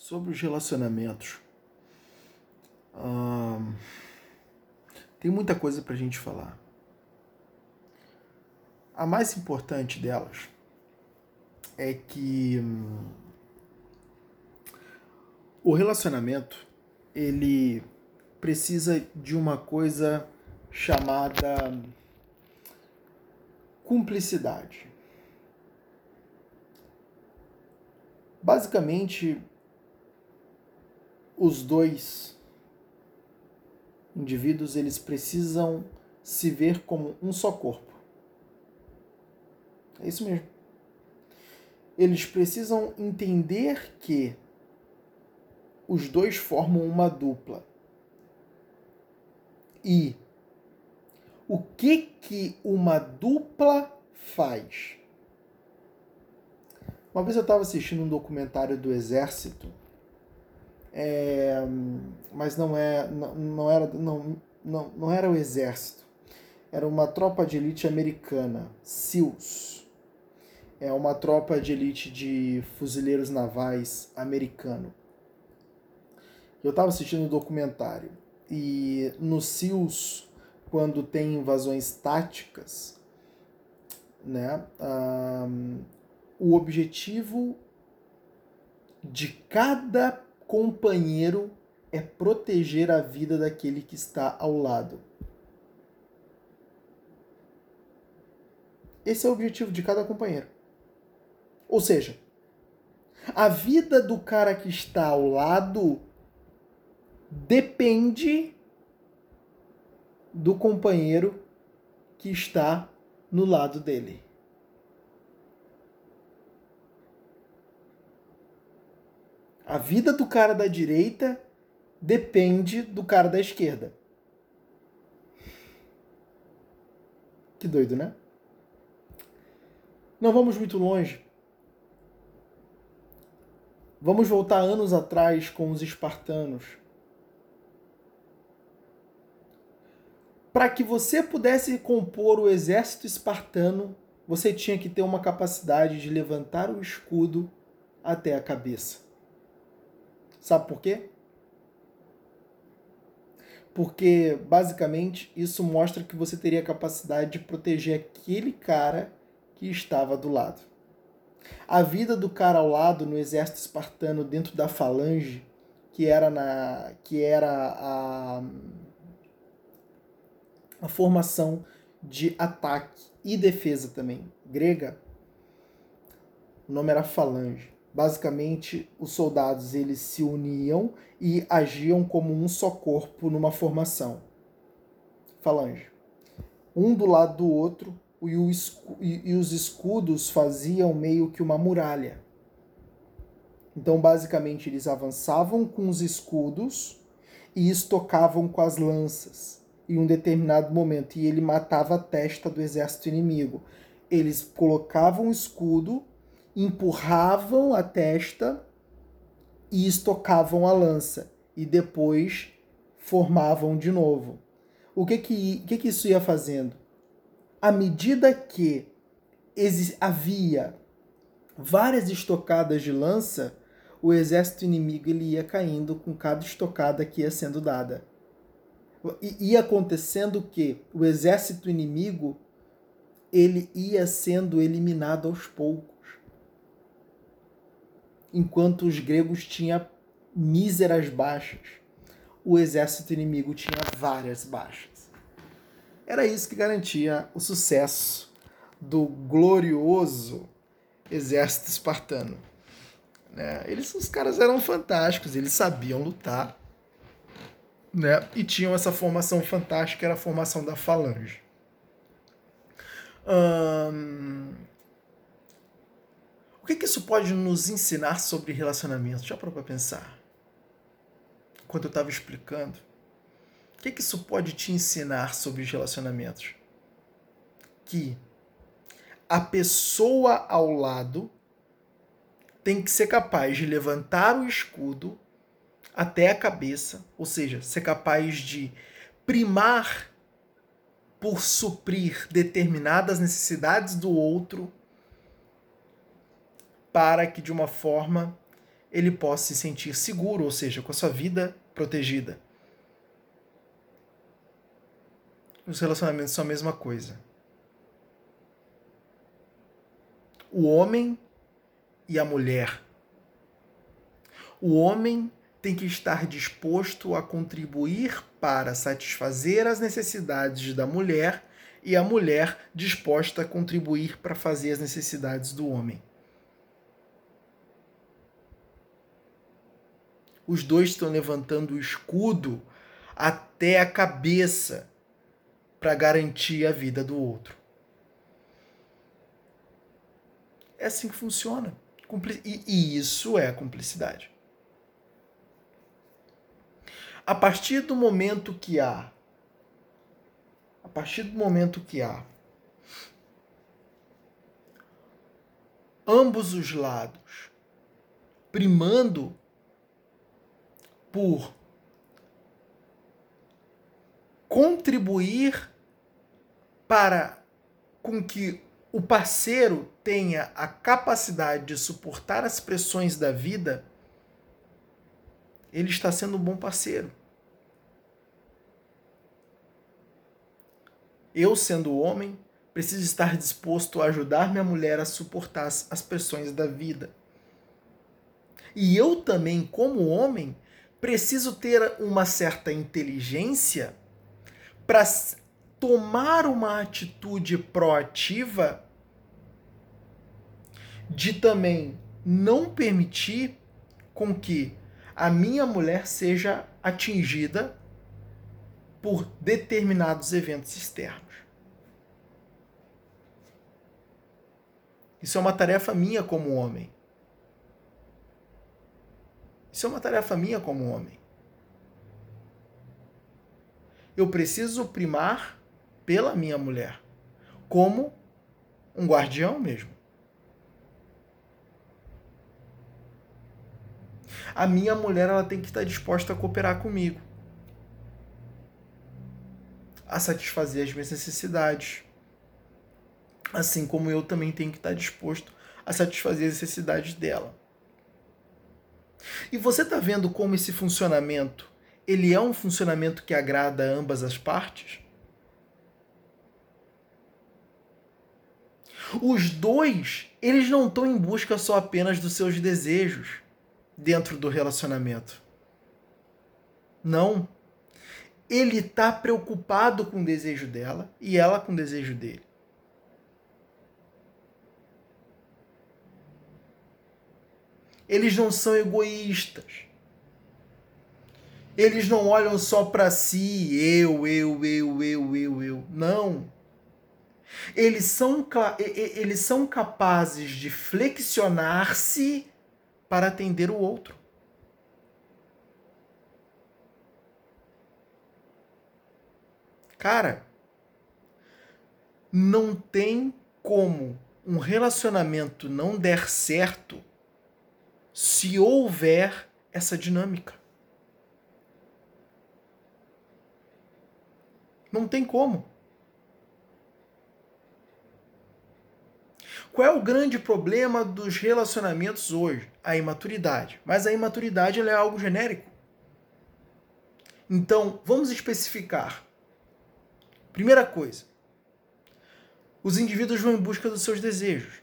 sobre os relacionamentos. Hum, tem muita coisa para a gente falar. A mais importante delas é que hum, o relacionamento ele precisa de uma coisa chamada cumplicidade. Basicamente, os dois indivíduos eles precisam se ver como um só corpo. É isso mesmo. Eles precisam entender que os dois formam uma dupla. E o que que uma dupla faz? Uma vez eu estava assistindo um documentário do Exército, é, mas não é, não, não era, não, não, não era o Exército, era uma tropa de elite americana, SEALs. É uma tropa de elite de fuzileiros navais americano. Eu estava assistindo o um documentário e no SEALs, quando tem invasões táticas, né, um, o objetivo de cada companheiro é proteger a vida daquele que está ao lado. Esse é o objetivo de cada companheiro. Ou seja, a vida do cara que está ao lado depende do companheiro que está no lado dele. A vida do cara da direita depende do cara da esquerda. Que doido, né? Não vamos muito longe. Vamos voltar anos atrás com os espartanos. Para que você pudesse compor o exército espartano, você tinha que ter uma capacidade de levantar o escudo até a cabeça. Sabe por quê? Porque basicamente isso mostra que você teria capacidade de proteger aquele cara que estava do lado. A vida do cara ao lado no exército espartano dentro da falange, que era na que era a a formação de ataque e defesa também grega, o nome era falange. Basicamente, os soldados eles se uniam e agiam como um só corpo numa formação. Falange. Um do lado do outro, e os escudos faziam meio que uma muralha. Então, basicamente, eles avançavam com os escudos e estocavam com as lanças em um determinado momento. E ele matava a testa do exército inimigo. Eles colocavam o escudo empurravam a testa e estocavam a lança e depois formavam de novo. O que que, que, que isso ia fazendo? À medida que havia várias estocadas de lança, o exército inimigo ele ia caindo com cada estocada que ia sendo dada. E ia acontecendo que o exército inimigo ele ia sendo eliminado aos poucos enquanto os gregos tinham míseras baixas, o exército inimigo tinha várias baixas. Era isso que garantia o sucesso do glorioso exército espartano. Né? Eles, os caras eram fantásticos, eles sabiam lutar, né? E tinham essa formação fantástica, era a formação da falange. Hum, que, que isso pode nos ensinar sobre relacionamento? Já para pensar? Quando eu estava explicando, o que, que isso pode te ensinar sobre os relacionamentos? Que a pessoa ao lado tem que ser capaz de levantar o escudo até a cabeça, ou seja, ser capaz de primar por suprir determinadas necessidades do outro para que de uma forma ele possa se sentir seguro, ou seja, com a sua vida protegida. Os relacionamentos são a mesma coisa. O homem e a mulher. O homem tem que estar disposto a contribuir para satisfazer as necessidades da mulher e a mulher disposta a contribuir para fazer as necessidades do homem. Os dois estão levantando o escudo até a cabeça para garantir a vida do outro. É assim que funciona. E isso é cumplicidade. A partir do momento que há a partir do momento que há ambos os lados primando por contribuir para com que o parceiro tenha a capacidade de suportar as pressões da vida, ele está sendo um bom parceiro. Eu, sendo homem, preciso estar disposto a ajudar minha mulher a suportar as pressões da vida. E eu também, como homem, preciso ter uma certa inteligência para tomar uma atitude proativa de também não permitir com que a minha mulher seja atingida por determinados eventos externos. Isso é uma tarefa minha como homem. Isso é uma tarefa minha como homem. Eu preciso primar pela minha mulher, como um guardião mesmo. A minha mulher ela tem que estar disposta a cooperar comigo a satisfazer as minhas necessidades. Assim como eu também tenho que estar disposto a satisfazer as necessidades dela. E você está vendo como esse funcionamento, ele é um funcionamento que agrada a ambas as partes? Os dois, eles não estão em busca só apenas dos seus desejos dentro do relacionamento. Não ele está preocupado com o desejo dela e ela com o desejo dele. Eles não são egoístas. Eles não olham só para si, eu, eu, eu, eu, eu, eu. Não. Eles são, eles são capazes de flexionar-se para atender o outro. Cara, não tem como um relacionamento não der certo se houver essa dinâmica. Não tem como. Qual é o grande problema dos relacionamentos hoje? A imaturidade. Mas a imaturidade é algo genérico. Então, vamos especificar. Primeira coisa, os indivíduos vão em busca dos seus desejos.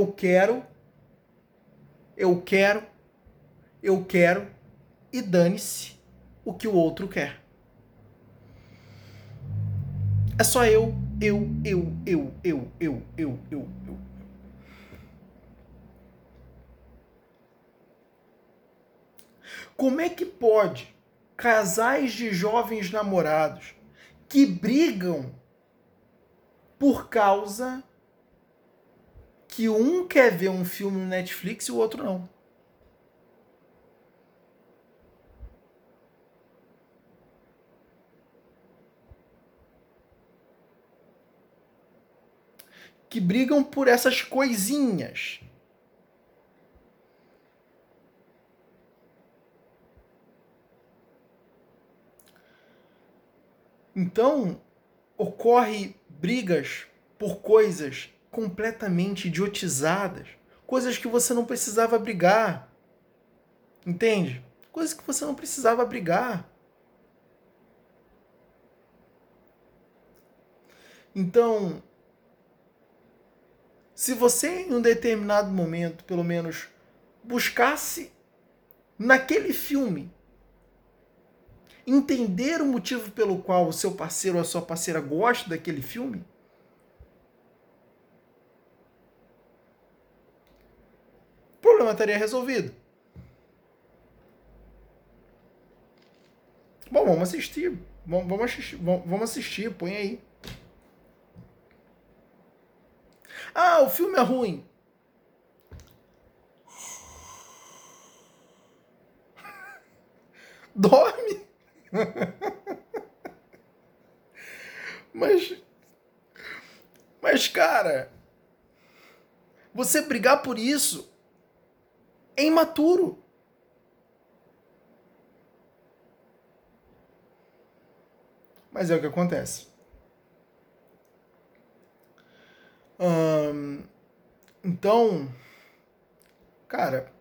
Eu quero, eu quero, eu quero e dane-se o que o outro quer. É só eu, eu, eu, eu, eu, eu, eu, eu, eu. Como é que pode casais de jovens namorados que brigam por causa que um quer ver um filme no Netflix e o outro não. Que brigam por essas coisinhas. Então, ocorre brigas por coisas completamente idiotizadas, coisas que você não precisava brigar. Entende? Coisas que você não precisava brigar. Então, se você em um determinado momento, pelo menos, buscasse naquele filme entender o motivo pelo qual o seu parceiro ou a sua parceira gosta daquele filme, problema estaria resolvido. Bom, vamos assistir. Vamos assistir, vamos assistir, põe aí. Ah, o filme é ruim. Dorme. mas. Mas, cara. Você brigar por isso é imaturo. Mas é o que acontece. Hum, então, cara,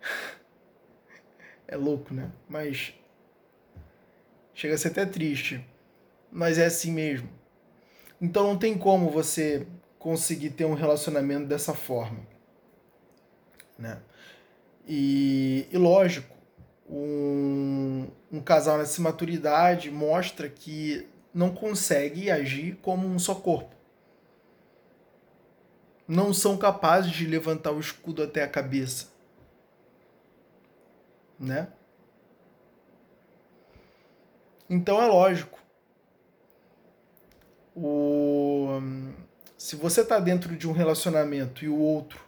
é louco, né? Mas chega a ser até triste. Mas é assim mesmo. Então não tem como você conseguir ter um relacionamento dessa forma, né? E, e lógico, um, um casal nessa maturidade mostra que não consegue agir como um só corpo. Não são capazes de levantar o escudo até a cabeça. Né? Então é lógico. O... Se você está dentro de um relacionamento e o outro,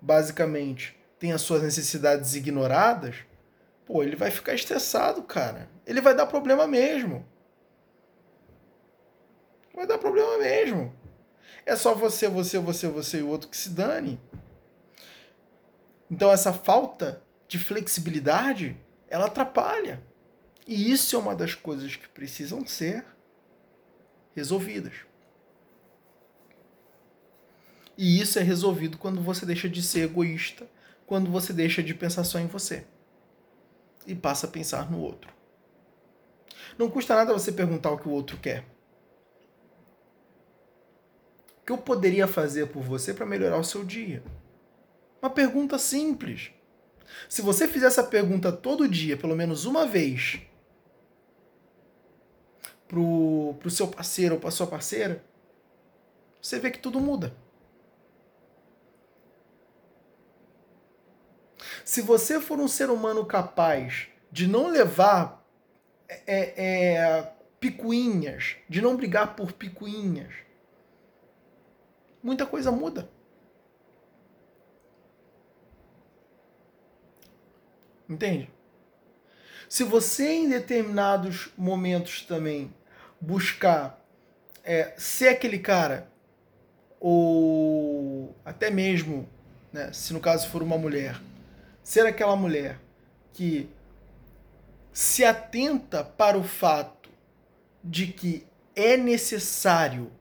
basicamente, tem as suas necessidades ignoradas, pô, ele vai ficar estressado, cara. Ele vai dar problema mesmo vai dar problema mesmo. É só você, você, você, você e o outro que se dane. Então essa falta de flexibilidade, ela atrapalha. E isso é uma das coisas que precisam ser resolvidas. E isso é resolvido quando você deixa de ser egoísta, quando você deixa de pensar só em você e passa a pensar no outro. Não custa nada você perguntar o que o outro quer que eu poderia fazer por você para melhorar o seu dia? Uma pergunta simples. Se você fizer essa pergunta todo dia, pelo menos uma vez, pro, pro seu parceiro ou para sua parceira, você vê que tudo muda. Se você for um ser humano capaz de não levar é, é, picuinhas, de não brigar por picuinhas, muita coisa muda. Entende? Se você em determinados momentos também buscar é, ser aquele cara, ou até mesmo, né, se no caso for uma mulher, ser aquela mulher que se atenta para o fato de que é necessário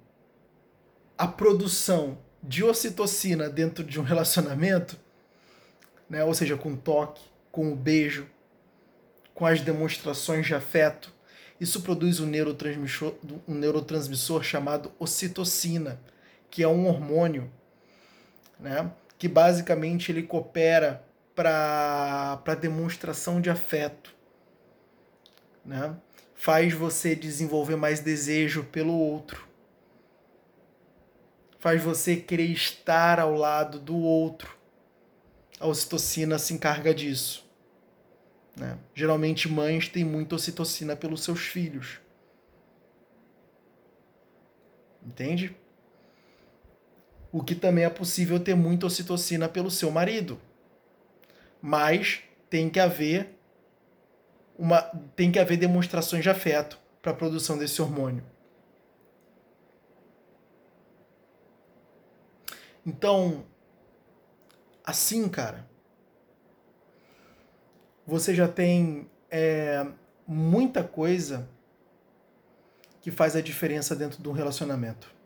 a produção de ocitocina dentro de um relacionamento, né? ou seja, com o toque, com o beijo, com as demonstrações de afeto, isso produz um neurotransmissor, um neurotransmissor chamado ocitocina, que é um hormônio, né? que basicamente ele coopera para demonstração de afeto. Né? Faz você desenvolver mais desejo pelo outro faz você querer estar ao lado do outro. A ocitocina se encarga disso. Né? Geralmente, mães têm muita ocitocina pelos seus filhos. Entende? O que também é possível ter muita ocitocina pelo seu marido. Mas tem que haver uma tem que haver demonstrações de afeto para a produção desse hormônio. Então, assim, cara, você já tem é, muita coisa que faz a diferença dentro de um relacionamento.